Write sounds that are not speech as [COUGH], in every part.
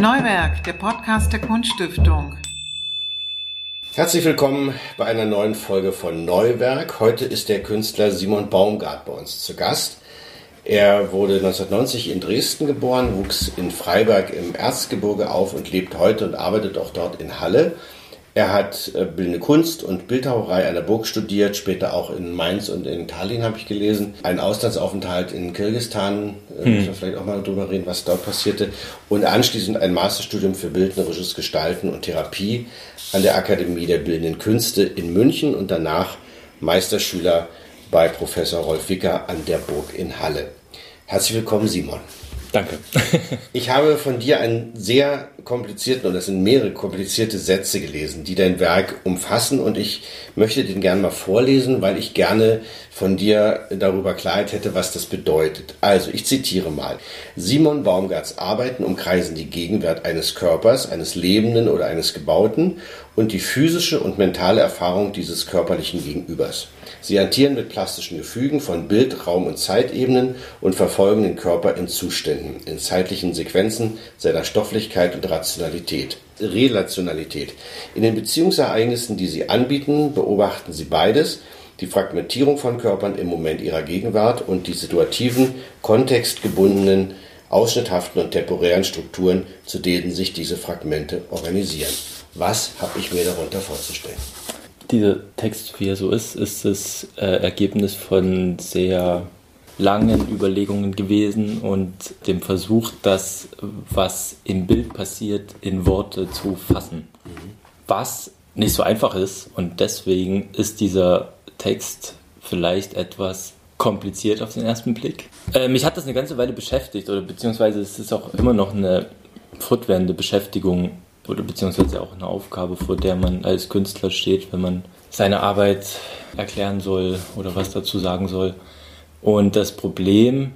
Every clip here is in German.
Neuwerk, der Podcast der Kunststiftung. Herzlich willkommen bei einer neuen Folge von Neuwerk. Heute ist der Künstler Simon Baumgart bei uns zu Gast. Er wurde 1990 in Dresden geboren, wuchs in Freiberg im Erzgebirge auf und lebt heute und arbeitet auch dort in Halle. Er hat äh, bildende Kunst und Bildhauerei an der Burg studiert, später auch in Mainz und in Tallinn habe ich gelesen. Ein Auslandsaufenthalt in Kirgistan, äh, hm. müssen wir vielleicht auch mal drüber reden, was dort passierte. Und anschließend ein Masterstudium für bildnerisches Gestalten und Therapie an der Akademie der Bildenden Künste in München und danach Meisterschüler bei Professor Rolf Wicker an der Burg in Halle. Herzlich willkommen, Simon. Danke. [LAUGHS] ich habe von dir einen sehr komplizierten, und das sind mehrere komplizierte Sätze gelesen, die dein Werk umfassen und ich möchte den gerne mal vorlesen, weil ich gerne von dir darüber Klarheit hätte, was das bedeutet. Also, ich zitiere mal. Simon Baumgarts Arbeiten umkreisen die Gegenwart eines Körpers, eines Lebenden oder eines Gebauten und die physische und mentale Erfahrung dieses körperlichen Gegenübers. Sie hantieren mit plastischen Gefügen von Bild, Raum und Zeitebenen und verfolgen den Körper in Zuständen, in zeitlichen Sequenzen seiner Stofflichkeit und Rationalität. Relationalität. In den Beziehungsereignissen, die sie anbieten, beobachten sie beides, die Fragmentierung von Körpern im Moment ihrer Gegenwart und die situativen, kontextgebundenen, ausschnitthaften und temporären Strukturen, zu denen sich diese Fragmente organisieren. Was habe ich mir darunter vorzustellen? Dieser Text, wie er so ist, ist das äh, Ergebnis von sehr langen Überlegungen gewesen und dem Versuch, das, was im Bild passiert, in Worte zu fassen. Was nicht so einfach ist und deswegen ist dieser Text vielleicht etwas kompliziert auf den ersten Blick. Äh, mich hat das eine ganze Weile beschäftigt oder beziehungsweise es ist auch immer noch eine fortwährende Beschäftigung oder beziehungsweise auch eine Aufgabe, vor der man als Künstler steht, wenn man seine Arbeit erklären soll oder was dazu sagen soll. Und das Problem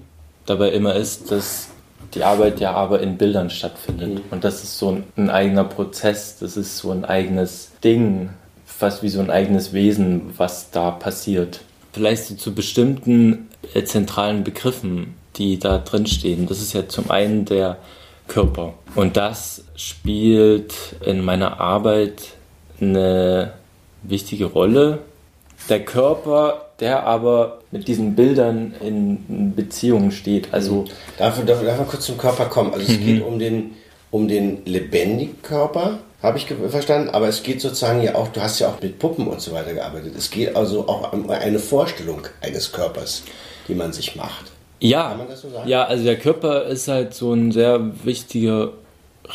dabei immer ist, dass die Arbeit ja aber in Bildern stattfindet. Mhm. Und das ist so ein, ein, eigener Prozess, das ist so ein eigenes Ding, fast wie so ein eigenes Wesen, was da passiert. Vielleicht so zu bestimmten äh, zentralen Begriffen, die da drin stehen. Das ist ja zum einen der Körper. Und das spielt in meiner Arbeit eine wichtige Rolle. Der Körper, der aber mit diesen Bildern in Beziehung steht. Also darf, darf, darf man kurz zum Körper kommen? Also es mhm. geht um den, um den lebendigen Körper, habe ich verstanden, aber es geht sozusagen ja auch, du hast ja auch mit Puppen und so weiter gearbeitet. Es geht also auch um eine Vorstellung eines Körpers, die man sich macht. Ja, so ja, also der Körper ist halt so ein sehr wichtiger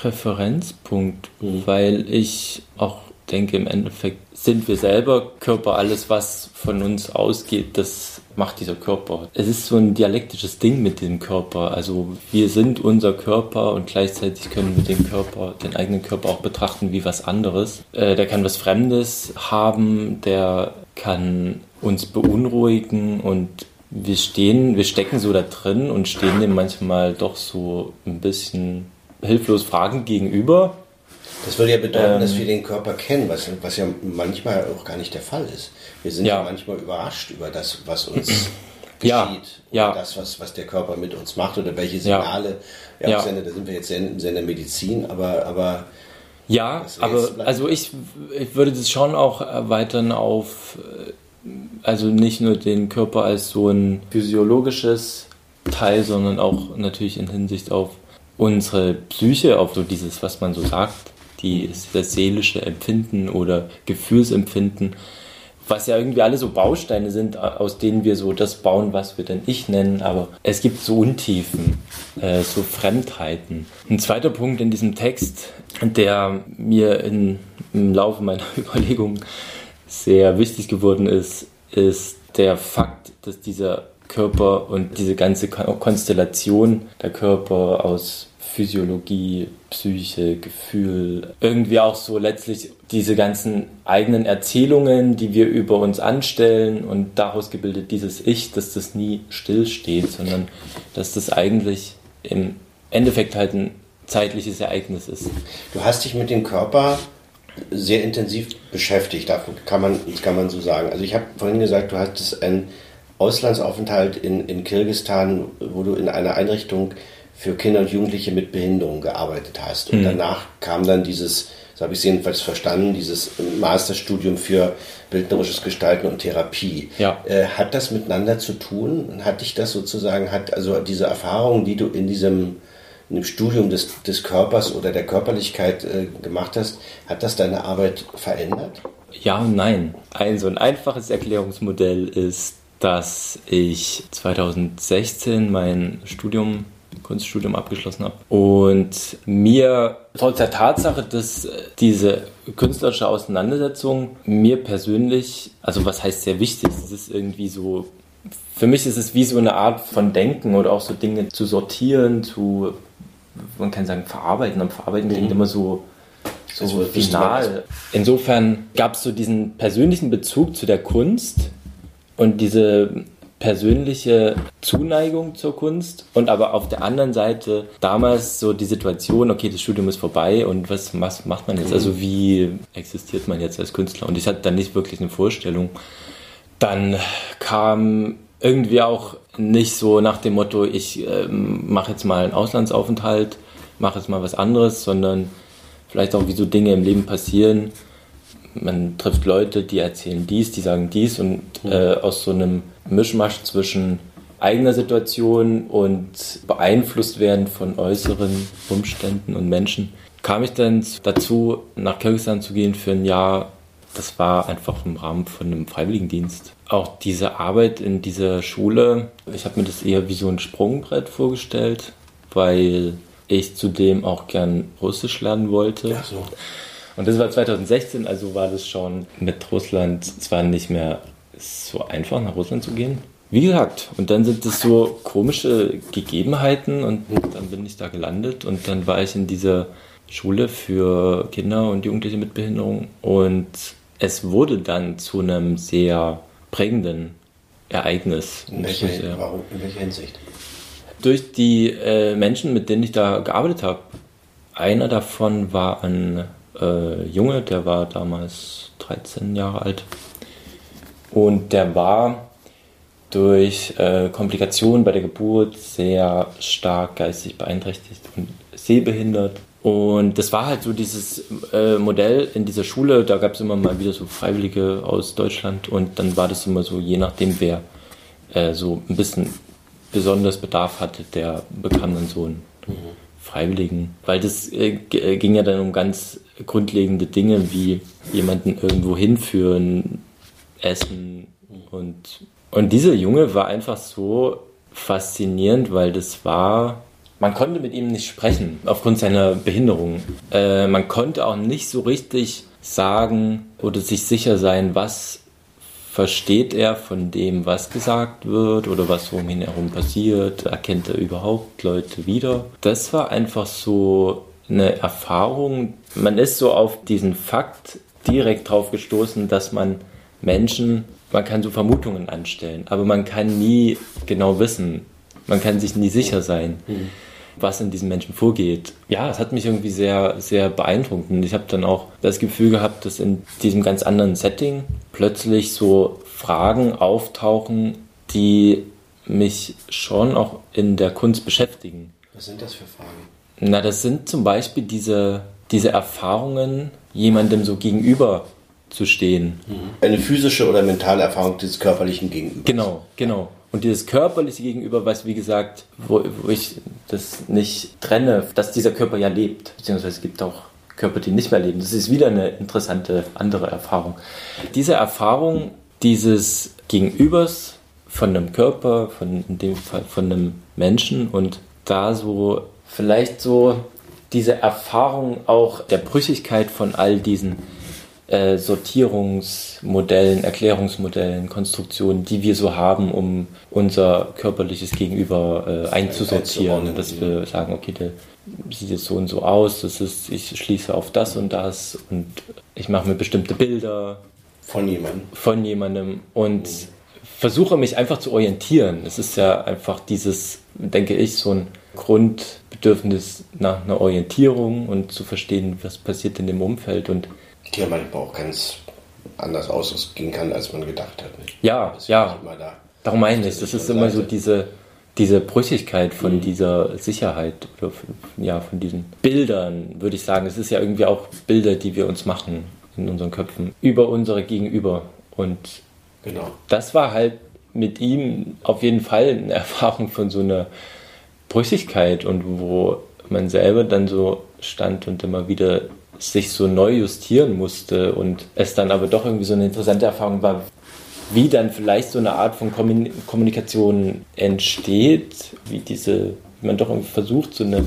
Referenzpunkt, mhm. weil ich auch denke, im Endeffekt sind wir selber Körper, alles was von uns ausgeht, das macht dieser Körper. Es ist so ein dialektisches Ding mit dem Körper. Also wir sind unser Körper und gleichzeitig können wir den Körper, den eigenen Körper auch betrachten wie was anderes. Äh, der kann was Fremdes haben, der kann uns beunruhigen und wir stehen, wir stecken so da drin und stehen dem manchmal doch so ein bisschen hilflos Fragen gegenüber. Das würde ja bedeuten, ähm, dass wir den Körper kennen, was, was ja manchmal auch gar nicht der Fall ist. Wir sind ja, ja manchmal überrascht über das, was uns [CLEARS THROAT] geschieht. Ja, ja. Das, was, was der Körper mit uns macht oder welche Signale. Ja, ja. Sender, da sind wir jetzt im Sinne der Medizin, aber, aber ja, aber also ich, ich würde das schon auch erweitern auf also nicht nur den Körper als so ein physiologisches Teil, sondern auch natürlich in Hinsicht auf unsere Psyche, auf so dieses, was man so sagt, die, das seelische Empfinden oder Gefühlsempfinden, was ja irgendwie alle so Bausteine sind, aus denen wir so das bauen, was wir denn Ich nennen, aber es gibt so Untiefen, äh, so Fremdheiten. Ein zweiter Punkt in diesem Text, der mir in, im Laufe meiner [LAUGHS] Überlegungen sehr wichtig geworden ist, ist der Fakt, dass dieser Körper und diese ganze Konstellation der Körper aus Physiologie, Psyche, Gefühl, irgendwie auch so letztlich diese ganzen eigenen Erzählungen, die wir über uns anstellen und daraus gebildet dieses Ich, dass das nie stillsteht, sondern dass das eigentlich im Endeffekt halt ein zeitliches Ereignis ist. Du hast dich mit dem Körper sehr intensiv beschäftigt, davon kann man, kann man so sagen. Also ich habe vorhin gesagt, du hattest einen Auslandsaufenthalt in, in Kirgistan, wo du in einer Einrichtung für Kinder und Jugendliche mit Behinderung gearbeitet hast. Und Mhm. danach kam dann dieses, so habe ich es jedenfalls verstanden, dieses Masterstudium für bildnerisches Gestalten und Therapie. Ja. Äh, hat das miteinander zu tun? Hat dich das sozusagen, hat also diese Erfahrung, die du in diesem in Studium des, des Körpers oder der Körperlichkeit äh, gemacht hast, hat das deine Arbeit verändert? Ja und nein. Ein so ein einfaches Erklärungsmodell ist, dass ich 2016 mein Studium, Kunststudium abgeschlossen habe und mir trotz der Tatsache, dass äh, diese künstlerische Auseinandersetzung mir persönlich, also was heißt sehr wichtig, es ist irgendwie so, für mich ist es wie so eine Art von Denken oder auch so Dinge zu sortieren, zu, man kann sagen, verarbeiten, aber verarbeiten klingt immer so so Also, final. Insofern gab es so diesen persönlichen Bezug zu der Kunst und diese persönliche Zuneigung zur Kunst und aber auf der anderen Seite damals so die Situation, okay, das Studium ist vorbei und was, was macht man jetzt? Also wie existiert man jetzt als Künstler? Und ich hatte dann nicht wirklich eine Vorstellung. Dann kam irgendwie auch nicht so nach dem Motto, ich ähm, mache jetzt mal einen Auslandsaufenthalt, mache jetzt mal was anderes, sondern vielleicht auch wie so Dinge im Leben passieren. Man trifft Leute, die erzählen dies, die sagen dies und äh, aus so einem Mischmasch zwischen eigener Situation und beeinflusst werden von äußeren Umständen und Menschen kam ich dann dazu, nach Kirgisistan zu gehen für ein Jahr. Das war einfach im Rahmen von einem Freiwilligendienst. Auch diese Arbeit in dieser Schule, ich habe mir das eher wie so ein Sprungbrett vorgestellt, weil ich zudem auch gern Russisch lernen wollte. Ach so. Und das war 2016, also war das schon mit Russland zwar nicht mehr so einfach, nach Russland zu gehen. Wie gesagt, und dann sind es so komische Gegebenheiten und dann bin ich da gelandet und dann war ich in dieser Schule für Kinder und Jugendliche mit Behinderung und es wurde dann zu einem sehr prägenden Ereignis. In welcher, warum, in welcher Hinsicht? durch die äh, Menschen, mit denen ich da gearbeitet habe. Einer davon war ein äh, Junge, der war damals 13 Jahre alt. Und der war durch äh, Komplikationen bei der Geburt sehr stark geistig beeinträchtigt und sehbehindert. Und das war halt so dieses äh, Modell in dieser Schule, da gab es immer mal wieder so Freiwillige aus Deutschland. Und dann war das immer so, je nachdem wer äh, so ein bisschen besonders Bedarf hatte, der bekam dann so einen Freiwilligen. Weil das äh, äh, ging ja dann um ganz grundlegende Dinge wie jemanden irgendwo hinführen, essen. Und und dieser Junge war einfach so faszinierend, weil das war man konnte mit ihm nicht sprechen aufgrund seiner Behinderung. Äh, man konnte auch nicht so richtig sagen oder sich sicher sein, was versteht er von dem, was gesagt wird oder was um ihn herum passiert? Erkennt er überhaupt Leute wieder? Das war einfach so eine Erfahrung. Man ist so auf diesen Fakt direkt drauf gestoßen, dass man Menschen, man kann so Vermutungen anstellen, aber man kann nie genau wissen. Man kann sich nie sicher sein, was in diesen Menschen vorgeht. Ja, es hat mich irgendwie sehr, sehr beeindruckt. Und ich habe dann auch das Gefühl gehabt, dass in diesem ganz anderen Setting plötzlich so Fragen auftauchen, die mich schon auch in der Kunst beschäftigen. Was sind das für Fragen? Na, das sind zum Beispiel diese, diese Erfahrungen, jemandem so gegenüber zu stehen. Eine physische oder mentale Erfahrung des körperlichen Gegenübers. Genau, genau. Und dieses körperliche Gegenüber, was wie gesagt, wo, wo ich das nicht trenne, dass dieser Körper ja lebt, beziehungsweise es gibt auch Körper, die nicht mehr leben. Das ist wieder eine interessante andere Erfahrung. Diese Erfahrung dieses Gegenübers von einem Körper, von in dem Fall von einem Menschen und da so vielleicht so diese Erfahrung auch der Brüchigkeit von all diesen äh, Sortierungsmodellen, Erklärungsmodellen, Konstruktionen, die wir so haben, um unser körperliches Gegenüber äh, einzusortieren. Dass wir sagen, okay, der sieht jetzt so und so aus, das ist, ich schließe auf das und das und ich mache mir bestimmte Bilder Von jemandem. von jemandem und versuche mich einfach zu orientieren. Es ist ja einfach dieses, denke ich, so ein Grundbedürfnis nach einer Orientierung und zu verstehen, was passiert in dem Umfeld und ja manchmal auch ganz anders ausgehen kann, als man gedacht hat. Nicht? ja, Das ja, da. darum meine ich, Das ist immer so diese, diese Brüchigkeit von mhm. dieser Sicherheit oder von, ja, von diesen Bildern, würde ich sagen. Es ist ja irgendwie auch Bilder, die wir uns machen in unseren Köpfen über unsere Gegenüber. Und genau. das war halt mit ihm auf jeden Fall eine [LAUGHS] Erfahrung von so einer Brüchigkeit und wo man selber dann so stand und immer wieder sich so neu justieren musste und es dann aber doch irgendwie so eine interessante Erfahrung war, wie dann vielleicht so eine Art von Kommunikation entsteht, wie diese, wie man doch irgendwie versucht, so eine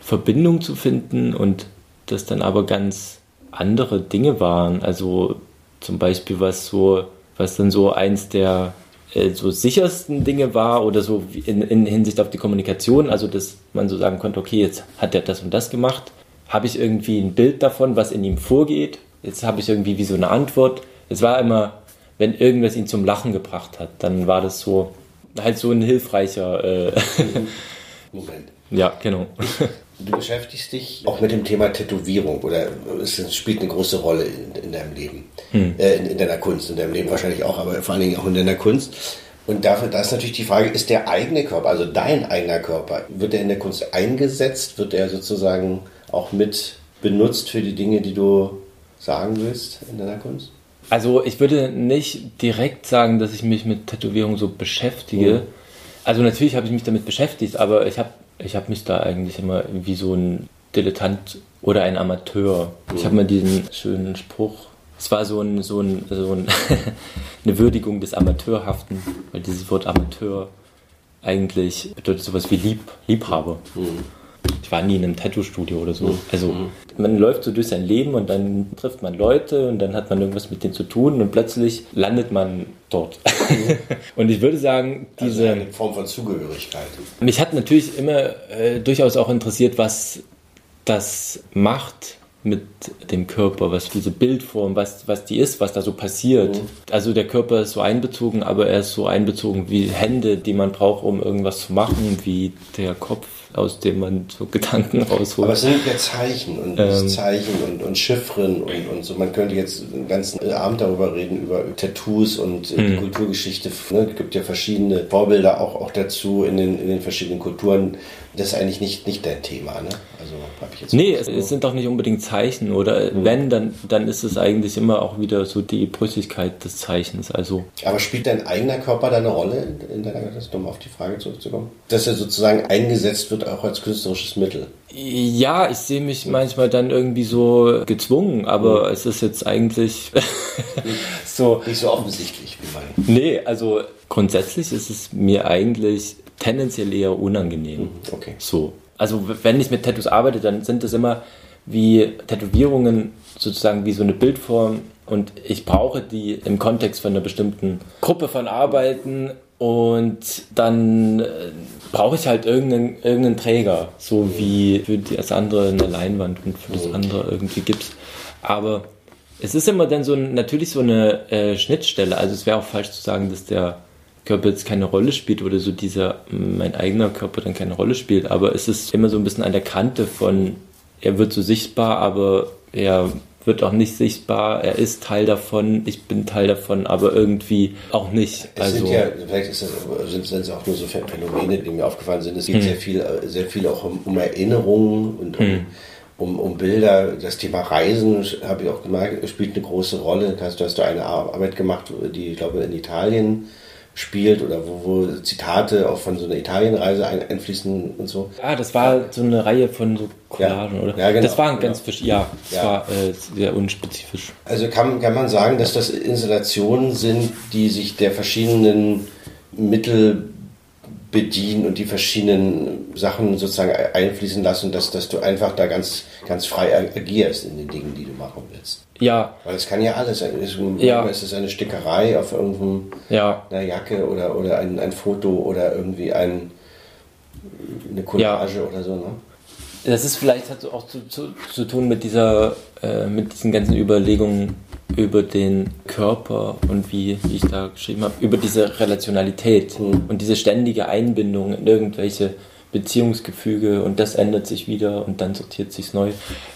Verbindung zu finden und das dann aber ganz andere Dinge waren. Also zum Beispiel was so, was dann so eins der äh, so sichersten Dinge war oder so in, in Hinsicht auf die Kommunikation, also dass man so sagen konnte, okay, jetzt hat er das und das gemacht, habe ich irgendwie ein Bild davon, was in ihm vorgeht, jetzt habe ich irgendwie wie so eine Antwort. Es war immer wenn irgendwas ihn zum Lachen gebracht hat, dann war das so halt so ein hilfreicher äh [LAUGHS] Moment. Ja, genau. Du beschäftigst dich auch mit dem Thema Tätowierung oder es spielt eine große Rolle in, in deinem Leben, hm. äh, in, in, deiner Kunst, in deinem Leben wahrscheinlich auch, aber vor allen Dingen auch in deiner Kunst. Und dafür, da ist natürlich die Frage, ist der eigene Körper, also dein eigener Körper, wird der in der Kunst eingesetzt? Wird er sozusagen auch mit benutzt für die Dinge, die du sagen willst in deiner Kunst? Also ich würde nicht direkt sagen, dass ich mich mit Tätowierung so beschäftige. Mhm. Also natürlich habe ich mich damit beschäftigt, aber ich habe ich hab mich da eigentlich immer wie so ein Dilettant oder ein Amateur. Mhm. Ich habe mal diesen schönen Spruch. Es war so, ein, so, ein, so ein [LAUGHS] eine Würdigung des Amateurhaften, weil dieses Wort Amateur eigentlich bedeutet sowas wie Lieb, Liebhaber. Mhm ich war nie in einem Tattoo-Studio oder so. Mhm. Also mhm. man läuft so durch sein Leben und dann trifft man Leute und dann hat man irgendwas mit denen zu tun und plötzlich landet man dort. Mhm. [LAUGHS] und ich würde sagen, also diese also eine Form von Zugehörigkeit. Mich hat natürlich immer äh, durchaus auch interessiert, was das macht mit dem Körper, was diese Bildform, was, was die ist, was da so passiert. Mhm. Also der Körper ist so einbezogen, aber er ist so einbezogen wie Hände, die man braucht, um irgendwas zu machen, wie der Kopf aus dem man so [LAUGHS] Gedanken rausholt. Aber es sind ja Zeichen und ähm, Zeichen und, und Chiffren und, und so. Man könnte jetzt einen ganzen Abend darüber reden, über Tattoos und äh, die hm. Kulturgeschichte. Ne? Es gibt ja verschiedene Vorbilder auch, auch dazu in den, in den verschiedenen Kulturen. Das ist eigentlich nicht, nicht dein Thema, ne? Also habe ich jetzt. Nee, es, es, sind doch nicht unbedingt Zeichen, oder? Mhm. Wenn, dann, dann ist es eigentlich immer auch wieder so die Brüchigkeit des Zeichens. Also. Aber spielt dein eigener Körper da eine Rolle in, in deiner, das um auf die Frage zurückzukommen? Dass er sozusagen eingesetzt wird auch als künstlerisches Mittel. Ja, ich sehe mich manchmal dann irgendwie so gezwungen, aber mhm. es ist jetzt eigentlich [LAUGHS] so. Nicht so offensichtlich wie mein. Nee, also grundsätzlich ist es mir eigentlich tendenziell eher unangenehm. Mhm, okay. So. Also wenn ich mit Tattoos arbeite, dann sind das immer wie Tätowierungen sozusagen wie so eine Bildform und ich brauche die im Kontext von einer bestimmten Gruppe von Arbeiten und dann äh, brauche ich halt irgendeinen, irgendeinen Träger, so wie für das andere eine Leinwand und für das andere irgendwie Gips. Aber es ist immer dann so natürlich so eine äh, Schnittstelle. Also es wäre auch falsch zu sagen, dass der Körper jetzt keine Rolle spielt oder so dieser, mein eigener Körper dann keine Rolle spielt. Aber es ist immer so ein bisschen an der Kante von, er wird so sichtbar, aber er wird auch nicht sichtbar, er ist Teil davon, ich bin Teil davon, aber irgendwie auch nicht. Es also, sind ja, vielleicht ist das, sind es auch nur so Phänomene, die mir aufgefallen sind. Es geht hm. sehr viel, sehr viel auch um, um Erinnerungen und um, hm. um, um, Bilder. Das Thema Reisen, habe ich auch gemerkt, spielt eine große Rolle. Hast, du hast da eine Arbeit gemacht, die, ich glaube, in Italien spielt oder wo, wo Zitate auch von so einer Italienreise ein, einfließen und so. Ah, das war so eine Reihe von so Collagen, ja, oder? Ja, genau. Das waren ganz genau. ja, das ja. war äh, sehr unspezifisch. Also kann, kann man sagen, dass das Installationen sind, die sich der verschiedenen Mittel bedienen und die verschiedenen Sachen sozusagen einfließen lassen, dass, dass du einfach da ganz, ganz frei agierst in den Dingen, die du machen willst. Ja. Weil es kann ja alles sein. Es, ja. es ist eine Stickerei auf irgendeiner ja. Jacke oder, oder ein, ein Foto oder irgendwie ein, eine Collage ja. oder so. Ne? Das ist vielleicht hat auch zu, zu, zu tun mit dieser, äh, mit diesen ganzen Überlegungen über den Körper und wie, wie ich da geschrieben habe, über diese Relationalität mhm. und diese ständige Einbindung in irgendwelche Beziehungsgefüge und das ändert sich wieder und dann sortiert sich neu.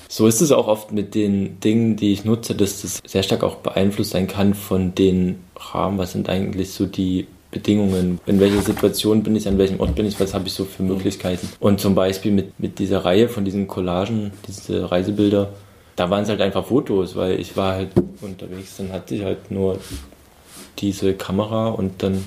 So ist es auch oft mit den Dingen, die ich nutze, dass das sehr stark auch beeinflusst sein kann von den Rahmen, was sind eigentlich so die Bedingungen, in welcher Situation bin ich, an welchem Ort bin ich, was habe ich so für Möglichkeiten. Und zum Beispiel mit, mit dieser Reihe von diesen Collagen, diese Reisebilder, da waren es halt einfach Fotos, weil ich war halt unterwegs, dann hatte ich halt nur diese Kamera und dann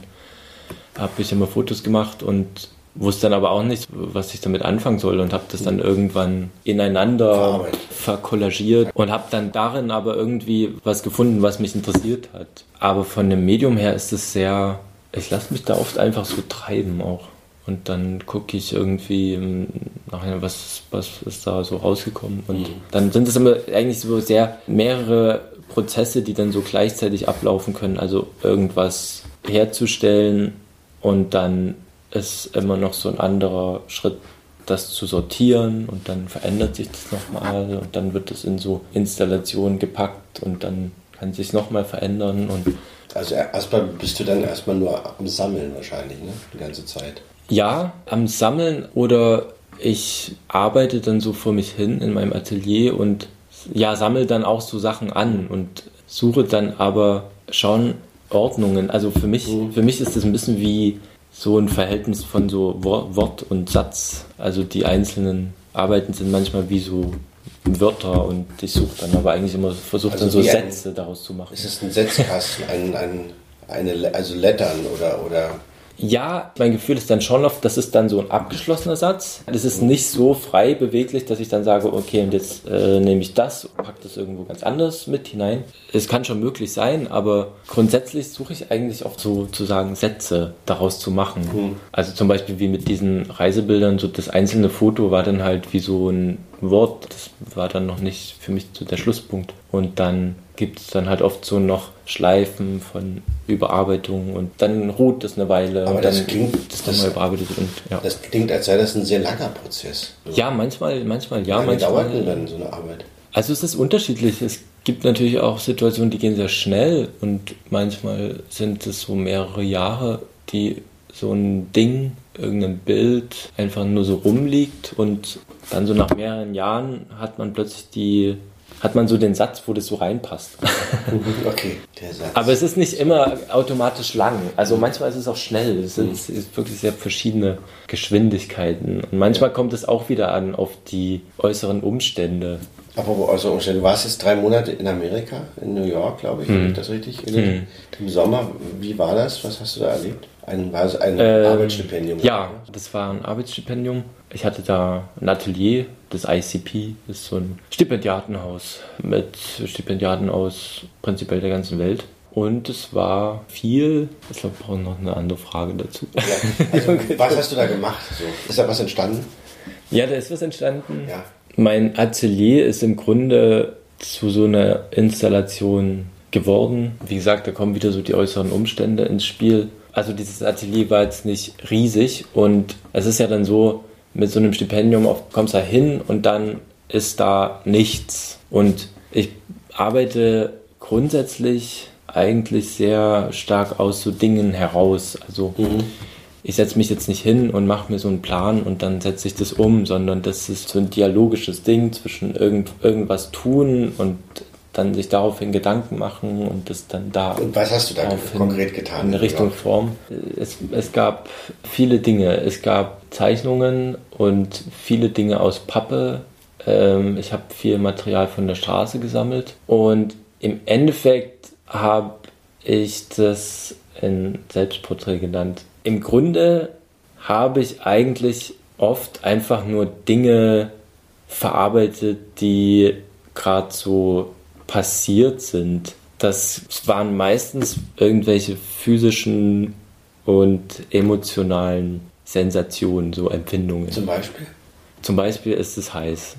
habe ich immer Fotos gemacht und wusste dann aber auch nicht, was ich damit anfangen soll und habe das dann irgendwann ineinander verkollagiert und habe dann darin aber irgendwie was gefunden, was mich interessiert hat. Aber von dem Medium her ist es sehr, ich lasse mich da oft einfach so treiben auch. Und dann gucke ich irgendwie nachher, was, was ist da so rausgekommen. Und mhm. dann sind es immer eigentlich so sehr mehrere Prozesse, die dann so gleichzeitig ablaufen können. Also irgendwas herzustellen und dann ist immer noch so ein anderer Schritt, das zu sortieren und dann verändert sich das nochmal und dann wird es in so Installationen gepackt und dann kann es sich nochmal verändern und also erstmal bist du dann erstmal nur am Sammeln wahrscheinlich, ne? Die ganze Zeit. Ja, am Sammeln oder ich arbeite dann so vor mich hin in meinem Atelier und ja, sammle dann auch so Sachen an und suche dann aber schon Ordnungen. Also für mich, mhm. für mich ist das ein bisschen wie so ein Verhältnis von so Wort und Satz. Also die einzelnen Arbeiten sind manchmal wie so Wörter und ich suche dann aber eigentlich immer versucht also dann so Sätze ein, daraus zu machen. Ist es ein Setzkasten, ein, ein, eine, also Lettern oder, oder ja, mein Gefühl ist dann schon oft, das ist dann so ein abgeschlossener Satz. Das ist nicht so frei beweglich, dass ich dann sage, okay, und jetzt äh, nehme ich das und packe das irgendwo ganz anders mit hinein. Es kann schon möglich sein, aber grundsätzlich suche ich eigentlich oft sozusagen Sätze daraus zu machen. Mhm. Also zum Beispiel wie mit diesen Reisebildern, so das einzelne Foto war dann halt wie so ein Wort. Das war dann noch nicht für mich so der Schlusspunkt. Und dann gibt es dann halt oft so noch Schleifen von Überarbeitung und dann ruht das eine Weile Aber und das dann klingt, das dann mal überarbeitet und ja. Das klingt, als sei das ein sehr langer Prozess. Ja, manchmal, manchmal, ja, Wie manchmal. dauert denn dann so eine Arbeit? Also es ist unterschiedlich. Es gibt natürlich auch Situationen, die gehen sehr schnell und manchmal sind es so mehrere Jahre, die so ein Ding, irgendein Bild einfach nur so rumliegt und dann so nach mehreren Jahren hat man plötzlich die hat man so den Satz, wo das so reinpasst. [LAUGHS] okay, der Satz. Aber es ist nicht immer automatisch lang. Also manchmal ist es auch schnell. Es sind mhm. wirklich sehr verschiedene Geschwindigkeiten. Und manchmal kommt es auch wieder an auf die äußeren Umstände. Apropos äußere Umstände, du warst jetzt drei Monate in Amerika, in New York, glaube ich, mhm. ich das richtig mhm. Im Sommer, wie war das? Was hast du da erlebt? Ein, war es ein ähm, Arbeitsstipendium? Ja, das war ein Arbeitsstipendium. Ich hatte da ein Atelier, das ICP, das ist so ein Stipendiatenhaus mit Stipendiaten aus prinzipiell der ganzen Welt. Und es war viel. Ich glaube, wir brauchen noch eine andere Frage dazu. Ja, also, [LAUGHS] was hast du da gemacht? So, ist da was entstanden? Ja, da ist was entstanden. Ja. Mein Atelier ist im Grunde zu so einer Installation geworden. Wie gesagt, da kommen wieder so die äußeren Umstände ins Spiel. Also dieses Atelier war jetzt nicht riesig und es ist ja dann so, mit so einem Stipendium kommst du da hin und dann ist da nichts. Und ich arbeite grundsätzlich eigentlich sehr stark aus so Dingen heraus. Also mhm. Ich setze mich jetzt nicht hin und mache mir so einen Plan und dann setze ich das um, sondern das ist so ein dialogisches Ding zwischen irgend, irgendwas tun und dann sich daraufhin Gedanken machen und das dann da. Und was hast du da konkret getan? In Richtung ja. Form. Es, es gab viele Dinge. Es gab Zeichnungen und viele Dinge aus Pappe. Ähm, ich habe viel Material von der Straße gesammelt und im Endeffekt habe ich das in Selbstporträt genannt. Im Grunde habe ich eigentlich oft einfach nur Dinge verarbeitet, die gerade so passiert sind, das waren meistens irgendwelche physischen und emotionalen Sensationen, so Empfindungen. Zum Beispiel? Zum Beispiel ist es heiß.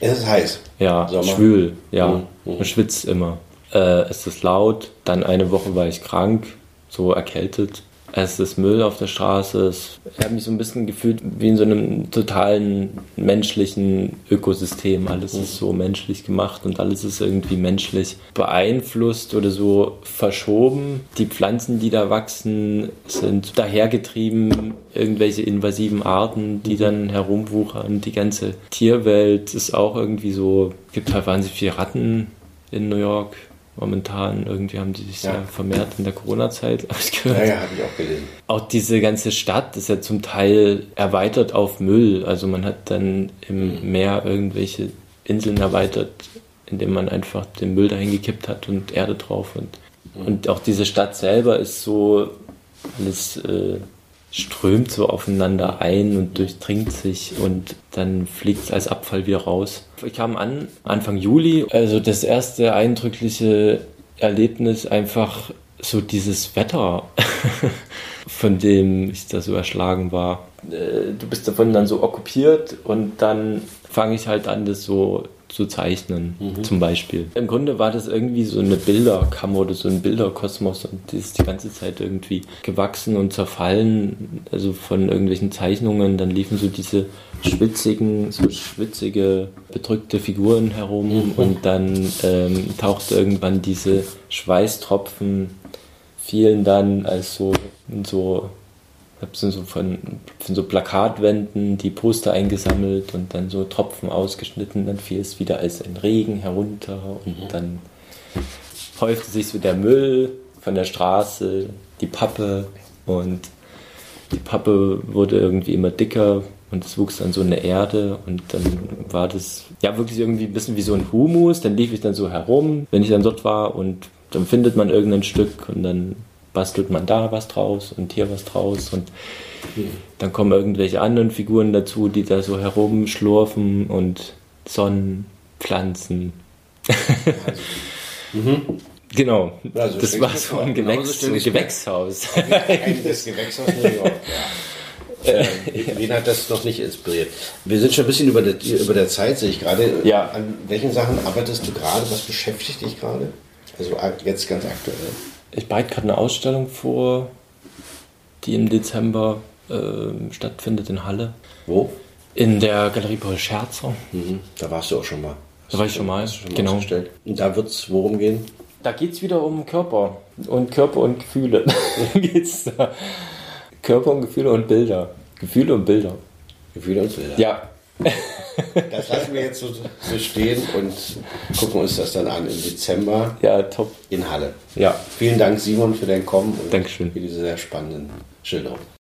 Es ist heiß. Ja, Sommer. schwül, ja. Mhm. Man schwitzt immer. Äh, es ist laut. Dann eine Woche war ich krank, so erkältet. Es ist Müll auf der Straße. Ich habe mich so ein bisschen gefühlt wie in so einem totalen menschlichen Ökosystem. Alles ist so menschlich gemacht und alles ist irgendwie menschlich beeinflusst oder so verschoben. Die Pflanzen, die da wachsen, sind dahergetrieben. Irgendwelche invasiven Arten, die dann herumwuchern. Die ganze Tierwelt ist auch irgendwie so. Es gibt halt wahnsinnig viele Ratten in New York Momentan irgendwie haben die sich ja. sehr vermehrt in der Corona-Zeit, [LAUGHS] habe ich gehört. Ja, ja, habe ich auch gelesen. Auch diese ganze Stadt ist ja zum Teil erweitert auf Müll. Also man hat dann im mhm. Meer irgendwelche Inseln erweitert, indem man einfach den Müll dahin gekippt hat und Erde drauf. Und, mhm. und auch diese Stadt selber ist so alles äh, strömt so aufeinander ein und durchdringt sich und dann fliegt es als Abfall wieder raus. Ich kam an Anfang Juli, also das erste eindrückliche Erlebnis einfach so dieses Wetter, [LAUGHS] von dem ich da so erschlagen war. Äh, du bist davon dann so okkupiert und dann fange ich halt an, das so zu zeichnen, mhm. zum Beispiel. Im Grunde war das irgendwie so eine Bilderkammer oder so ein Bilderkosmos und die ist die ganze Zeit irgendwie gewachsen und zerfallen, also von irgendwelchen Zeichnungen. Dann liefen so diese schwitzigen, so schwitzige, bedrückte Figuren herum mhm. und dann ähm, tauchte irgendwann diese Schweißtropfen, fielen dann als so, so so von, von so Plakatwänden die Poster eingesammelt und dann so Tropfen ausgeschnitten, dann fiel es wieder als ein Regen herunter und mhm. dann häufte sich so der Müll von der Straße, die Pappe und die Pappe wurde irgendwie immer dicker und es wuchs dann so eine Erde und dann war das ja wirklich irgendwie ein bisschen wie so ein Humus. Dann lief ich dann so herum, wenn ich dann dort war und dann findet man irgendein Stück und dann bastelt man da was draus und hier was draus und dann kommen irgendwelche anderen Figuren dazu, die da so herumschlurfen und Sonnen, Pflanzen. Also, [LAUGHS] mhm. Genau, also das war so [LAUGHS] ein Gewächs, so Gewächshaus. Das Gewächshaus New York, ja. [LAUGHS] Äh, wen hat das noch nicht inspiriert? Wir sind schon ein bisschen über der, über der Zeit, sehe ich gerade. Ja. An welchen Sachen arbeitest du gerade? Was beschäftigt dich gerade? Also jetzt ganz aktuell ich bereite gerade eine Ausstellung vor, die im Dezember äh, stattfindet in Halle. Wo? In der Galerie Paul Scherzer. Mhm. Da warst du auch schon mal. Da war ich schon mal, schon genau. Ausgestellt. Und da wird es worum gehen? Da geht es wieder um Körper und Körper und Gefühle. [LAUGHS] geht's da. Körper und Gefühle und Bilder. Gefühle und Bilder. Gefühle und Bilder. Ja. Das lassen wir jetzt so, so, stehen und gucken uns das dann an im Dezember. Ja, top. In Halle. Ja. Vielen Dank, Simon, für dein Kommen und Dankeschön. für diese sehr spannenden Schilderungen.